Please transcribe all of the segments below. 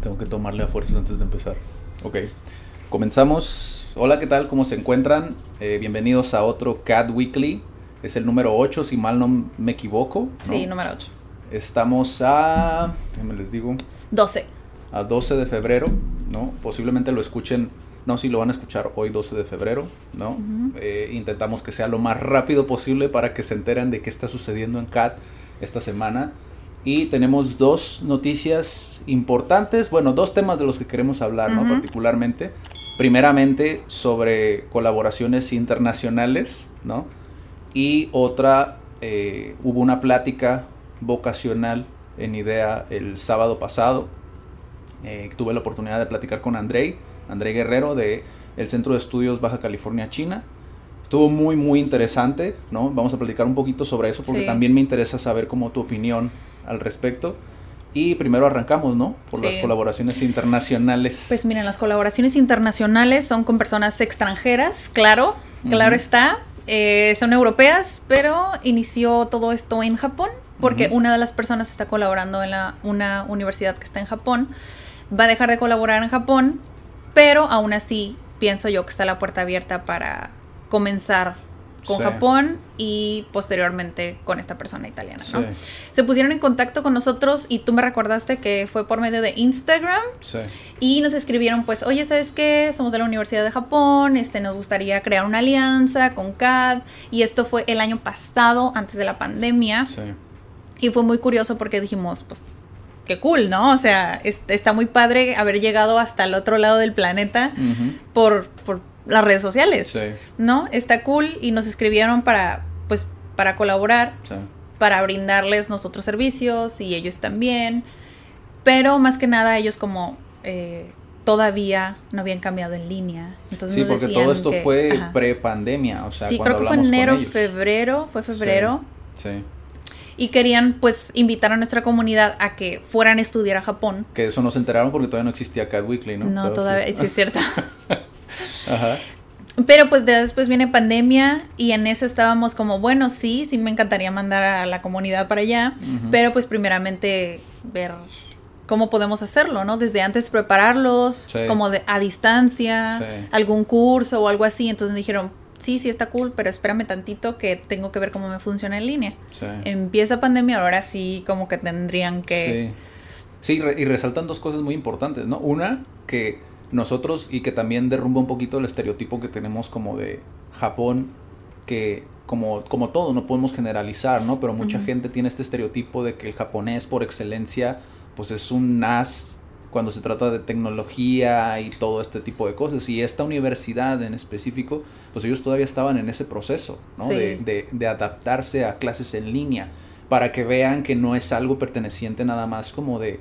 Tengo que tomarle a fuerzas antes de empezar. Ok, comenzamos. Hola, ¿qué tal? ¿Cómo se encuentran? Eh, bienvenidos a otro CAD Weekly. Es el número 8, si mal no me equivoco. ¿no? Sí, número 8. Estamos a, déjenme les digo, 12. a 12 de febrero, ¿no? Posiblemente lo escuchen, no, si lo van a escuchar hoy 12 de febrero, ¿no? Eh, intentamos que sea lo más rápido posible para que se enteren de qué está sucediendo en CAT esta semana. Y tenemos dos noticias importantes, bueno, dos temas de los que queremos hablar. Particularmente. Primeramente sobre colaboraciones internacionales, ¿no? Y otra, eh, hubo una plática vocacional en IDEA el sábado pasado. Eh, tuve la oportunidad de platicar con Andrei, Andrei Guerrero de el Centro de Estudios Baja California, China. Estuvo muy, muy interesante, ¿no? Vamos a platicar un poquito sobre eso porque Sí. también me interesa saber cómo tu opinión al respecto. Y primero arrancamos, ¿no? Por Sí. las colaboraciones internacionales. Pues miren, las colaboraciones internacionales son con personas extranjeras, claro, claro Ujú. está. Eh, son europeas, pero inició todo esto en Japón, porque Ujú. una de las personas está colaborando en la, una universidad que está en Japón. Va a dejar de colaborar en Japón, pero aún así pienso yo que está la puerta abierta para comenzar con Sí. Japón y posteriormente con esta persona italiana, ¿no? Sí. Se pusieron en contacto con nosotros y tú me recordaste que fue por medio de Instagram Sí. y nos escribieron pues, oye, ¿sabes qué? Somos de la Universidad de Japón, este, nos gustaría crear una alianza con CAD y esto fue el año pasado, antes de la pandemia Sí. y fue muy curioso porque dijimos, pues, qué cool, ¿no? O sea, es- está muy padre haber llegado hasta el otro lado del planeta por, por las redes sociales, Sí. ¿no? Está cool y nos escribieron para, pues, para colaborar Sí. para brindarles nosotros servicios y ellos también. Pero más que nada ellos como eh, todavía no habían cambiado en línea. Entonces Sí, nos porque decían todo esto que- fue pre-pandemia, o sea, sí, cuando creo que fue enero, febrero, fue febrero. Sí. Y querían pues invitar a nuestra comunidad a que fueran a estudiar a Japón. Que eso no se enteraron porque todavía no existía Cat Weekly, ¿no? No, Pero todavía, sí. sí es cierto. Ajá. Pero pues de- después viene pandemia y en eso estábamos como, bueno, sí, sí me encantaría mandar a la comunidad para allá, pero pues primeramente ver cómo podemos hacerlo, ¿no? Desde antes prepararlos, Sí. como de, a distancia, Sí. algún curso o algo así. Entonces dijeron, sí, sí está cool, pero espérame tantito que tengo que ver cómo me funciona en línea. Sí. Empieza pandemia, ahora sí como que tendrían que... Sí. Sí, y resaltan dos cosas muy importantes, ¿no? Una, que nosotros, y que también derrumba un poquito el estereotipo que tenemos como de Japón, que como, como todo, no podemos generalizar, ¿no? Pero mucha gente tiene este estereotipo de que el japonés por excelencia, pues es un as cuando se trata de tecnología y todo este tipo de cosas. Y esta universidad en específico, pues ellos todavía estaban en ese proceso, ¿no? Sí. De, de- de adaptarse a clases en línea para que vean que no es algo perteneciente nada más como de,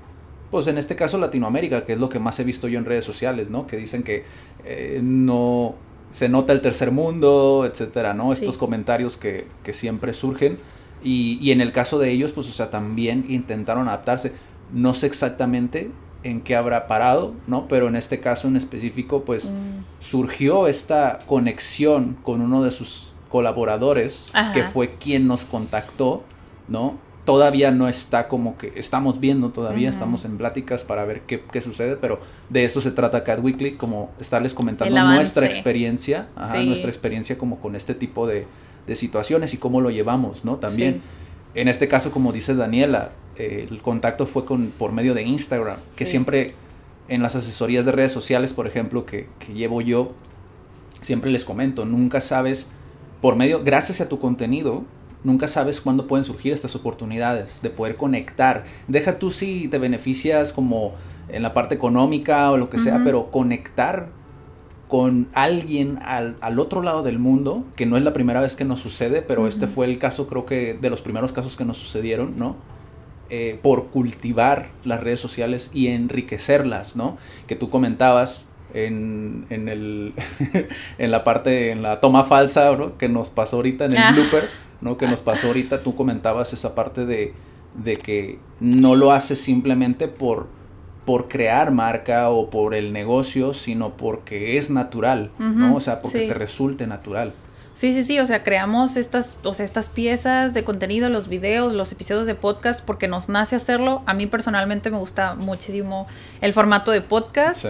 pues en este caso Latinoamérica, que es lo que más he visto yo en redes sociales, ¿no? Que dicen que eh, no se nota el tercer mundo, etcétera, ¿no? Sí. Estos comentarios que, que siempre surgen. Y, y en el caso de ellos, pues, o sea, también intentaron adaptarse. No sé exactamente en qué habrá parado, ¿no? Pero en este caso en específico, pues, Mm, surgió esta conexión con uno de sus colaboradores, Ajá. que fue quien nos contactó, ¿no? Todavía no está como que estamos viendo todavía, estamos en pláticas para ver qué, qué sucede, pero de eso se trata Cat Weekly, como estarles comentando nuestra experiencia, ajá, Sí. nuestra experiencia como con este tipo de, de situaciones y cómo lo llevamos, ¿no? También. Sí. En este caso, como dice Daniela, eh, el contacto fue con, por medio de Instagram, que siempre en las asesorías de redes sociales, por ejemplo, que, que llevo yo, siempre les comento, nunca sabes, por medio, gracias a tu contenido, nunca sabes cuándo pueden surgir estas oportunidades de poder conectar. Deja tú si te beneficias como en la parte económica o lo que sea, pero conectar con alguien al, al, otro lado del mundo, que no es la primera vez que nos sucede, pero este fue el caso, creo que de los primeros casos que nos sucedieron, ¿no? Eh, por cultivar las redes sociales y enriquecerlas, ¿no? Que tú comentabas en, en, el, en la parte, en la toma falsa, ¿no? Que nos pasó ahorita en el ah. blooper, ¿no? Que nos pasó ahorita, tú comentabas esa parte de, de que no lo haces simplemente por por crear marca o por el negocio, sino porque es natural, ¿no? O sea, porque te resulte natural. Sí, sí, sí, o sea, creamos estas, o sea, estas piezas de contenido, los videos, los episodios de podcast, porque nos nace hacerlo. A mí personalmente me gusta muchísimo el formato de podcast.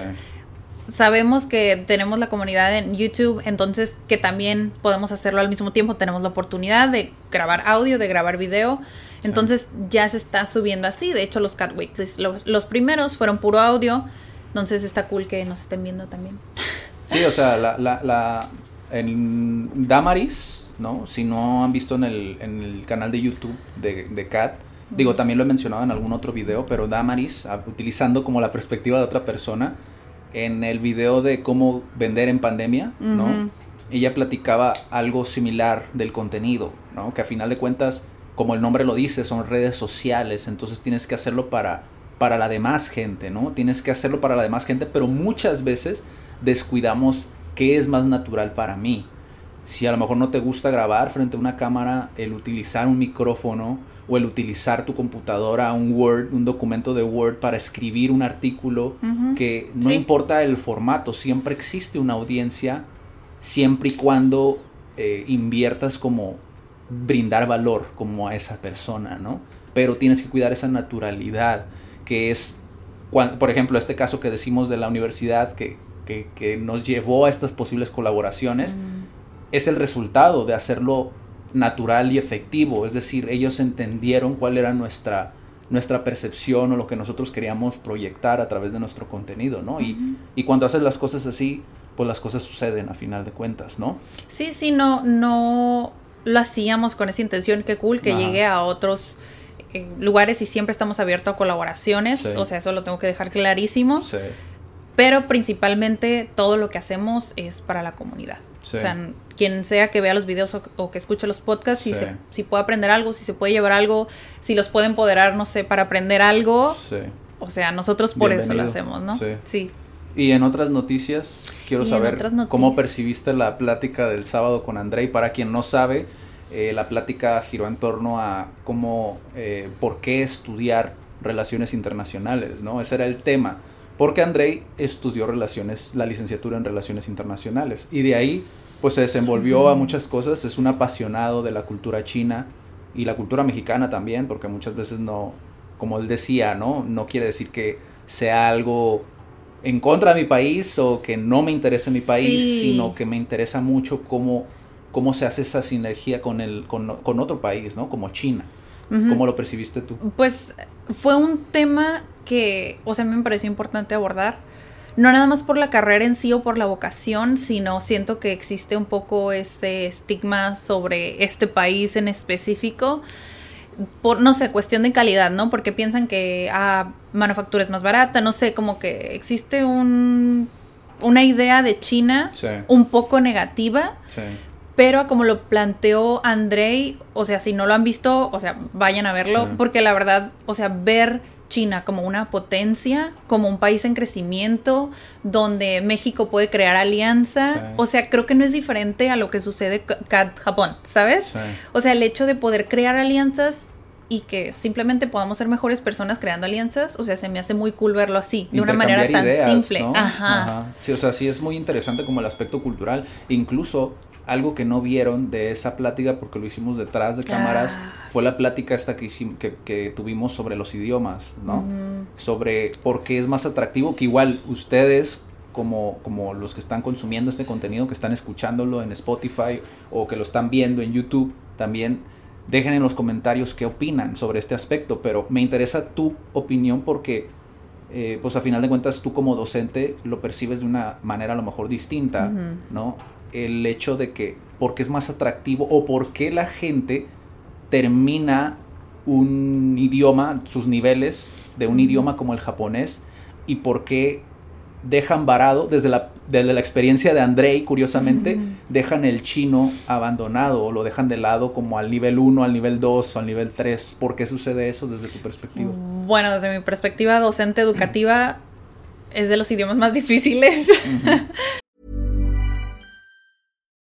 Sabemos que tenemos la comunidad en YouTube, entonces que también podemos hacerlo al mismo tiempo. Tenemos la oportunidad de grabar audio, de grabar video. Entonces ya se está subiendo así. De hecho, los Cat Weeklies, los, primeros fueron puro audio. Entonces está cool que nos estén viendo también. Sí, o sea, la, la, la en Damaris, ¿no? Si no han visto en el, en el canal de YouTube de, de Cat, digo, también lo he mencionado en algún otro video, pero Damaris, utilizando como la perspectiva de otra persona, en el video de cómo vender en pandemia, ¿no? Ella platicaba algo similar del contenido, ¿no? Que a final de cuentas como el nombre lo dice, son redes sociales, entonces tienes que hacerlo para, para la demás gente, ¿no? Tienes que hacerlo para la demás gente, pero muchas veces descuidamos qué es más natural para mí. Si a lo mejor no te gusta grabar frente a una cámara, el utilizar un micrófono o el utilizar tu computadora, un Word, un documento de Word para escribir un artículo, que no importa el formato, siempre existe una audiencia, siempre y cuando eh, inviertas como brindar valor como a esa persona, ¿no? Pero tienes que cuidar esa naturalidad, que es, por ejemplo, este caso que decimos de la universidad que, que, nos llevó a estas posibles colaboraciones, mm. es el resultado de hacerlo natural y efectivo, es decir, ellos entendieron cuál era nuestra, nuestra percepción o lo que nosotros queríamos proyectar a través de nuestro contenido, ¿no? y, y cuando haces las cosas así, pues las cosas suceden a final de cuentas, ¿no? Sí, sí, no, no, lo hacíamos con esa intención, qué cool que llegue a otros eh, lugares y siempre estamos abiertos a colaboraciones, o sea, eso lo tengo que dejar clarísimo. Pero principalmente todo lo que hacemos es para la comunidad. O sea, quien sea que vea los videos o, que escuche los podcasts, si, si puede aprender algo, si se puede llevar algo, si los puede empoderar, no sé, para aprender algo. O sea, nosotros por eso lo hacemos, ¿no? Sí. Y en otras noticias, quiero saber cómo percibiste la plática del sábado con André. Y para quien no sabe, eh, la plática giró en torno a cómo, eh, por qué estudiar relaciones internacionales, ¿no? Ese era el tema. Porque Andrei estudió relaciones, la licenciatura en relaciones internacionales. Y de ahí, pues se desenvolvió a muchas cosas. Es un apasionado de la cultura china y la cultura mexicana también, porque muchas veces no, como él decía, ¿no? No quiere decir que sea algo en contra de mi país o que no me interesa mi país, sino que me interesa mucho cómo, cómo se hace esa sinergia con, el, con, otro país, ¿no? Como China. ¿Cómo lo percibiste tú? Pues fue un tema que, o sea, me pareció importante abordar. No nada más por la carrera en sí o por la vocación, sino siento que existe un poco ese estigma sobre este país en específico por, no sé, cuestión de calidad, ¿no? Porque piensan que ah, manufactura es más barata, no sé, como que existe un, una idea de China un poco negativa. Pero como lo planteó Andrei, o sea, si no lo han visto, o sea, vayan a verlo, porque la verdad, o sea, ver China como una potencia, como un país en crecimiento, donde México puede crear alianza. O sea, creo que no es diferente a lo que sucede con Japón, ¿sabes? O sea, el hecho de poder crear alianzas y que simplemente podamos ser mejores personas creando alianzas, o sea, se me hace muy cool verlo así, de una manera tan simple. Ajá. Sí, o sea, sí es muy interesante como el aspecto cultural, incluso algo que no vieron de esa plática, porque lo hicimos detrás de cámaras, ah. fue la plática esta que, que, que, tuvimos sobre los idiomas, ¿no? Sobre por qué es más atractivo, que igual ustedes, como, como los que están consumiendo este contenido, que están escuchándolo en Spotify o que lo están viendo en YouTube, también dejen en los comentarios qué opinan sobre este aspecto, pero me interesa tu opinión porque... Eh, pues a final de cuentas tú como docente lo percibes de una manera a lo mejor distinta, ¿no? El hecho de que porque es más atractivo o porque la gente termina un idioma, sus niveles de un idioma como el japonés y por qué dejan varado, desde la, desde la experiencia de Andrei, curiosamente, dejan el chino abandonado o lo dejan de lado como al nivel 1, al nivel 2 o al nivel 3. ¿Por qué sucede eso desde tu perspectiva? Bueno, desde mi perspectiva docente educativa, es de los idiomas más difíciles.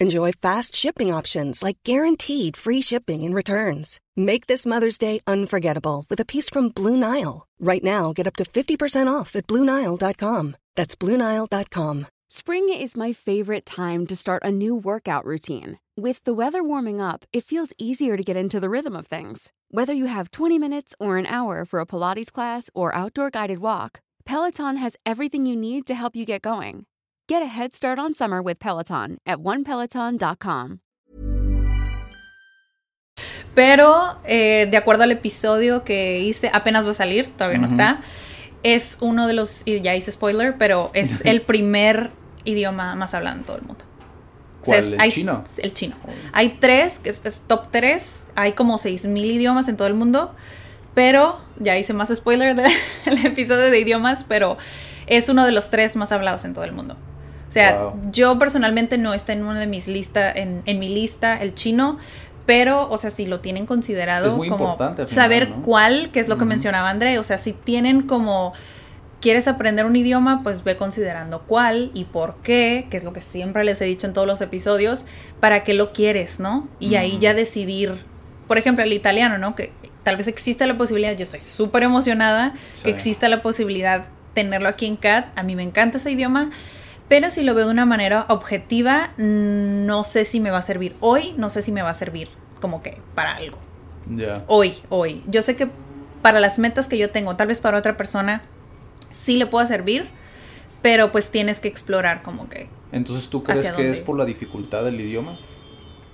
Enjoy fast shipping options like guaranteed free shipping and returns. Make this Mother's Day unforgettable with a piece from Blue Nile. Right now, get up to 50% off at BlueNile.com. That's BlueNile.com. Spring is my favorite time to start a new workout routine. With the weather warming up, it feels easier to get into the rhythm of things. Whether you have 20 minutes or an hour for a Pilates class or outdoor guided walk, Peloton has everything you need to help you get going. Get a head start on summer with Peloton at onepeloton.com. Pero, eh, de acuerdo al episodio que hice, apenas va a salir, todavía no está. Es uno de los, y ya hice spoiler, pero es el primer idioma más hablado en todo el mundo. ¿Cuál? es- ¿El hay- chino? El chino. Hay tres, que es, es top tres. Hay como seis mil idiomas en todo el mundo. Pero ya hice más spoiler del del episodio de idiomas, pero es uno de los tres más hablados en todo el mundo. O sea, Wow. yo personalmente no está en una de mis listas, en, en mi lista el chino, pero, o sea, si lo tienen considerado Es muy como importante final, saber ¿no? cuál, que es lo que mencionaba André, o sea, si tienen como quieres aprender un idioma, pues ve considerando cuál y por qué, que es lo que siempre les he dicho en todos los episodios, para qué lo quieres, ¿no? Y ahí ya decidir, por ejemplo, el italiano, ¿no? Que tal vez exista la posibilidad, yo estoy súper emocionada Sí. que exista la posibilidad tenerlo aquí en CAT, a mí me encanta ese idioma, pero si lo veo de una manera objetiva, no sé si me va a servir hoy, no sé si me va a servir como que para algo Ya. hoy, hoy. Yo sé que para las metas que yo tengo, tal vez para otra persona sí le pueda servir, pero pues tienes que explorar como que. Entonces, ¿tú crees ¿Hacia que dónde? es por la dificultad del idioma?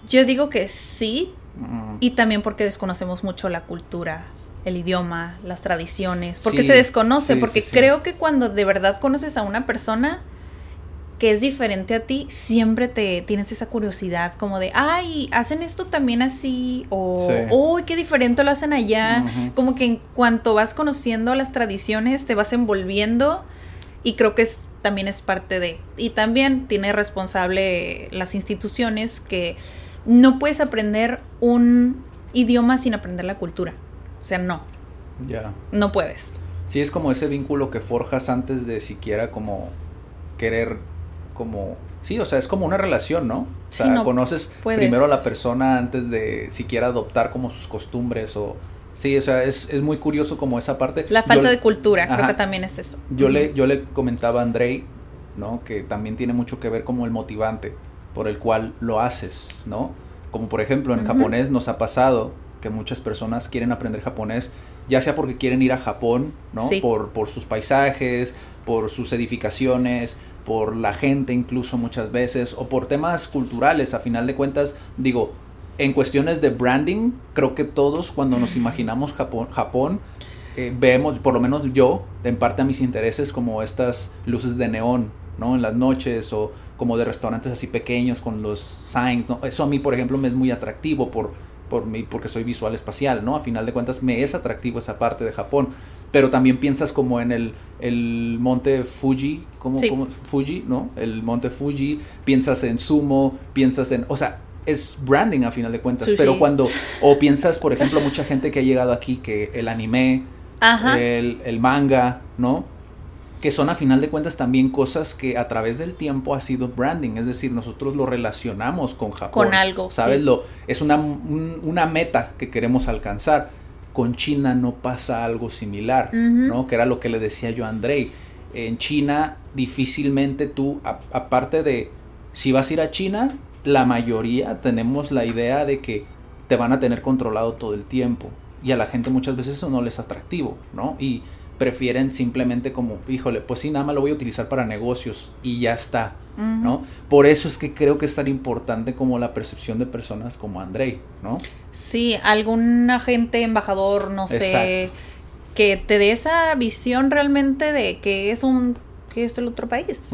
Yo digo que sí, Mm. y también porque desconocemos mucho la cultura, el idioma, las tradiciones, porque Sí, se desconoce, sí, porque sí. creo que cuando de verdad conoces a una persona que es diferente a ti, siempre te tienes esa curiosidad como de, ay, hacen esto también así, o, Sí. uy, qué diferente lo hacen allá, como que en cuanto vas conociendo las tradiciones, te vas envolviendo y creo que es, también es parte de, y también tiene responsable las instituciones que no puedes aprender un idioma sin aprender la cultura, o sea, no, Ya. no puedes. Sí, es como ese vínculo que forjas antes de siquiera como querer como... Sí, o sea, es como una relación, ¿no? O Sí, sea, no conoces puedes. primero a la persona antes de siquiera adoptar como sus costumbres o... Sí, o sea, es, es muy curioso como esa parte. La Yo- falta de cultura, creo que también es eso. Yo le, yo le comentaba a Andrei, ¿no? Que también tiene mucho que ver como el motivante por el cual lo haces, ¿no? Como por ejemplo en Ujú. japonés nos ha pasado que muchas personas quieren aprender japonés, ya sea porque quieren ir a Japón, ¿no? Sí. Por, por sus paisajes, por sus edificaciones, por la gente incluso muchas veces, o por temas culturales, a final de cuentas, digo, en cuestiones de branding, creo que todos cuando nos imaginamos Japón, eh, vemos, por lo menos yo, en parte a mis intereses, como estas luces de neón, ¿no? En las noches o como de restaurantes así pequeños con los signs, ¿no? Eso a mí, por ejemplo, me es muy atractivo por, por mí, porque soy visual espacial, ¿no? A final de cuentas me es atractivo esa parte de Japón. Pero también piensas como en el, el monte Fuji, ¿cómo, Sí. cómo? Fuji, ¿no? El monte Fuji, piensas en sumo, piensas en, o sea, es branding a final de cuentas, Sushi. pero cuando, o piensas, por ejemplo, mucha gente que ha llegado aquí, que el anime, Ajá. el, el manga, ¿no? Que son a final de cuentas también cosas que a través del tiempo ha sido branding, es decir, nosotros lo relacionamos con Japón. Con algo, ¿Sabes? sí. Lo, es una, un- una meta que queremos alcanzar. Con China no pasa algo similar. ¿no? Que era lo que le decía yo a Andrei. En China difícilmente tú, a- aparte de, si vas a ir a China, la mayoría tenemos la idea de que te van a tener controlado todo el tiempo. Y a la gente muchas veces eso no les es atractivo, ¿no? Y prefieren simplemente como, híjole, pues sí, nada más lo voy a utilizar para negocios y ya está, ¿no? Por eso es que creo que es tan importante como la percepción de personas como Andrei, ¿no? Sí, algún agente, embajador, no sé, que te dé esa visión realmente de que es un que es el otro país.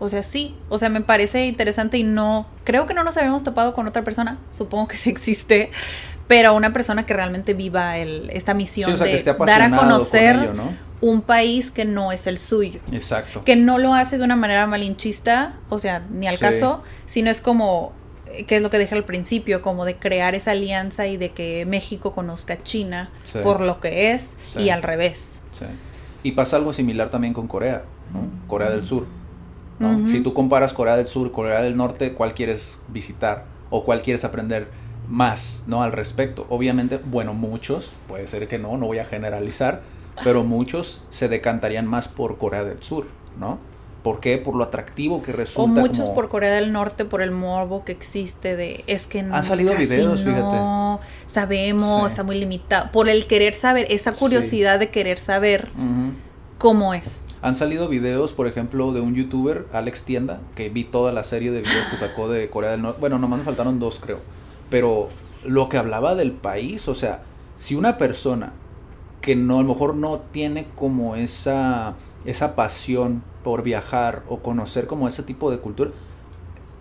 O sea, sí, o sea, me parece interesante y no, creo que no nos habíamos topado con otra persona, supongo que sí existe, pero una persona que realmente viva el, esta misión Sí, o sea, que de dar a conocer con ello, ¿no? un país que no es el suyo, Exacto. que no lo hace de una manera malinchista, o sea, ni al Sí. caso, sino es como, eh, que es lo que dije al principio, como de crear esa alianza y de que México conozca a China Sí. por lo que es y al revés. Sí. Y pasa algo similar también con Corea, ¿no? Corea del Sur. ¿no? Si tú comparas Corea del Sur, Corea del Norte, ¿cuál quieres visitar? ¿O cuál quieres aprender más ¿no? al respecto? Obviamente, bueno, muchos, puede ser que no, no voy a generalizar, pero muchos se decantarían más por Corea del Sur, ¿no? ¿Por qué? Por lo atractivo que resulta. O muchos como- por Corea del Norte por el morbo que existe de es que no, Han salido casi videos, no sabemos, Sí. está muy limitado. Por el querer saber, esa curiosidad de querer saber cómo es. Han salido videos, por ejemplo, de un youtuber, Alex Tienda, que vi toda la serie de videos que sacó de Corea del Norte. Bueno, nomás me faltaron dos, creo. Pero lo que hablaba del país, o sea, si una persona que no, a lo mejor no tiene como esa, esa pasión por viajar o conocer como ese tipo de cultura,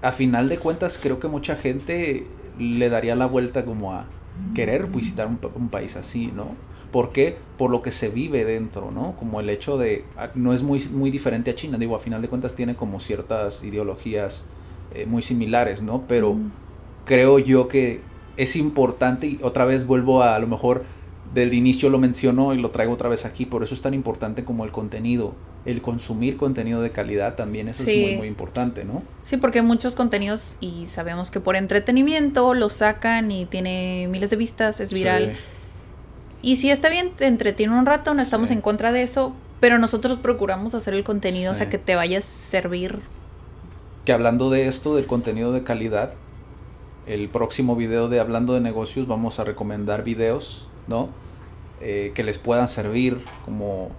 a final de cuentas creo que mucha gente le daría la vuelta como a querer visitar un, pa- un país así, ¿no? ¿Por qué? Por lo que se vive dentro, ¿no? Como el hecho de, ah, no es muy, muy diferente a China, digo, a final de cuentas tiene como ciertas ideologías eh, muy similares, ¿no? Pero creo yo que es importante y otra vez vuelvo a, a lo mejor del inicio lo menciono y lo traigo otra vez aquí, por eso es tan importante como el contenido, el consumir contenido de calidad también, eso Sí. es muy, muy importante, ¿no? Sí, porque hay muchos contenidos y sabemos que por entretenimiento lo sacan y tiene miles de vistas, es viral. Sí. Y si está bien, te entretiene un rato, no estamos Sí. en contra de eso, pero nosotros procuramos hacer el contenido, o sea, que te vaya a servir. que hablando de esto, del contenido de calidad, el próximo video de Hablando de Negocios vamos a recomendar videos, ¿no? Eh, que les puedan servir como...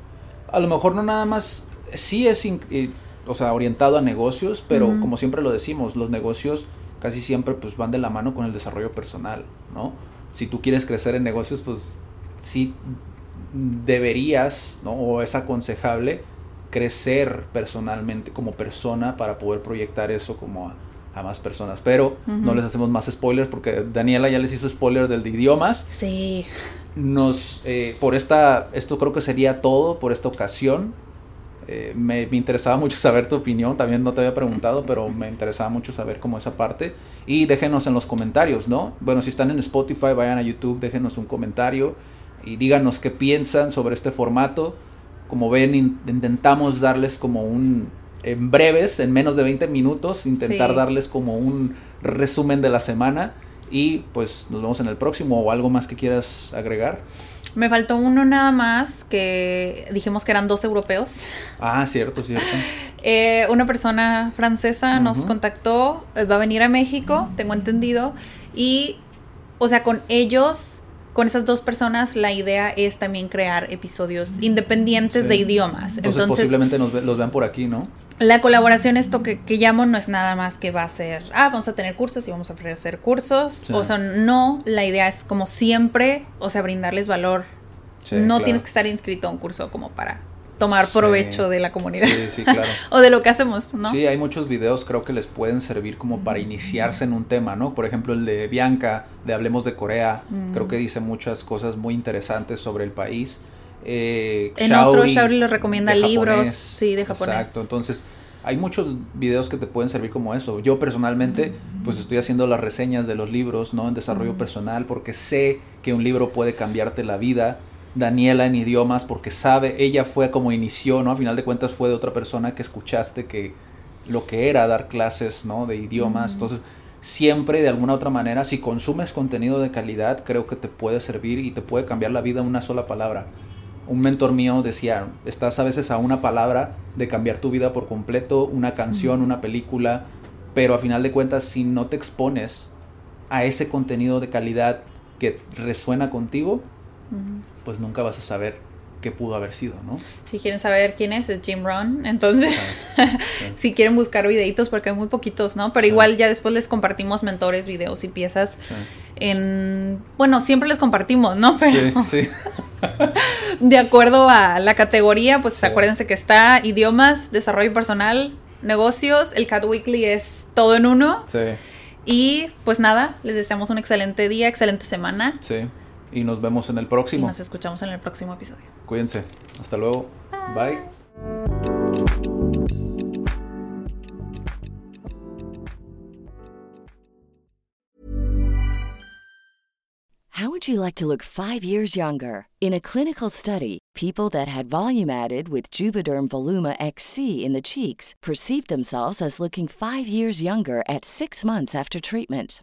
A lo mejor no nada más, sí es, eh, o sea, orientado a negocios, pero como siempre lo decimos, los negocios casi siempre pues van de la mano con el desarrollo personal, ¿no? Si tú quieres crecer en negocios, pues sí deberías, ¿no? O es aconsejable crecer personalmente como persona para poder proyectar eso como a, a más personas. Pero no les hacemos más spoilers porque Daniela ya les hizo spoiler del de idiomas. Sí. Nos, eh, por esta, esto creo que sería todo por esta ocasión. Eh, me, me interesaba mucho saber tu opinión, también no te había preguntado, pero me interesaba mucho saber cómo esa parte. Y déjenos en los comentarios, ¿no? Bueno, si están en Spotify, vayan a YouTube, déjenos un comentario y díganos qué piensan sobre este formato. Como ven, in- intentamos darles como un, en breves, en menos de 20 minutos, intentar Sí. darles como un resumen de la semana. Y pues nos vemos en el próximo o algo más que quieras agregar. Me faltó uno nada más que dijimos que eran dos europeos. Ah, cierto, cierto. Eh, una persona francesa nos contactó, eh, va a venir a México, tengo entendido, y, o sea, con ellos, con esas dos personas, la idea es también crear episodios independientes Sí. de idiomas. Entonces, Entonces, posiblemente nos ve- los vean por aquí, ¿no? la colaboración, esto que, que llamo, no es nada más que va a ser, ah, vamos a tener cursos y vamos a ofrecer cursos. Sí. O sea, no, la idea es como siempre, o sea, brindarles valor. Sí, no claro. tienes que estar inscrito a un curso como para tomar Sí. provecho de la comunidad. Sí, sí, claro. o de lo que hacemos, ¿no? Sí, hay muchos videos creo que les pueden servir como para iniciarse en un tema, ¿no? Por ejemplo, el de Bianca, de Hablemos de Corea, Mm. creo que dice muchas cosas muy interesantes sobre el país. Eh, En otro, Shaori, Shaori les recomienda libros, japonés. sí, de japonés. Exacto, entonces hay muchos videos que te pueden servir como eso. Yo personalmente, pues estoy haciendo las reseñas de los libros, ¿no? En desarrollo personal, porque sé que un libro puede cambiarte la vida. Daniela en idiomas, porque sabe, ella fue como inició, ¿no? A final de cuentas fue de otra persona que escuchaste que lo que era dar clases, ¿no? De idiomas. Entonces, siempre de alguna otra manera, si consumes contenido de calidad, creo que te puede servir y te puede cambiar la vida una sola palabra un mentor mío decía, estás a veces a una palabra de cambiar tu vida por completo, una canción, una película, pero a final de cuentas si no te expones a ese contenido de calidad que resuena contigo, Pues nunca vas a saber qué pudo haber sido, ¿no? Si quieren saber quién es, es Jim Rohn. Entonces, Sí. si quieren buscar videitos, porque hay muy poquitos, ¿no? Pero Sí. igual ya después les compartimos mentores, videos y piezas Sí. en... Bueno, siempre les compartimos, ¿no? Pero Sí, sí. de acuerdo a la categoría, pues acuérdense que está idiomas, desarrollo personal, negocios. El Cat Weekly es todo en uno. Sí. Y pues nada, les deseamos un excelente día, excelente semana. Sí. Y nos vemos en el Y próximo. nos escuchamos en el próximo episodio. Cuídense. Hasta luego. Bye. How would you like to look five years younger? In a clinical study, people that had volume added with Juvederm Voluma XC in the cheeks perceived themselves as looking five years younger at six months after treatment.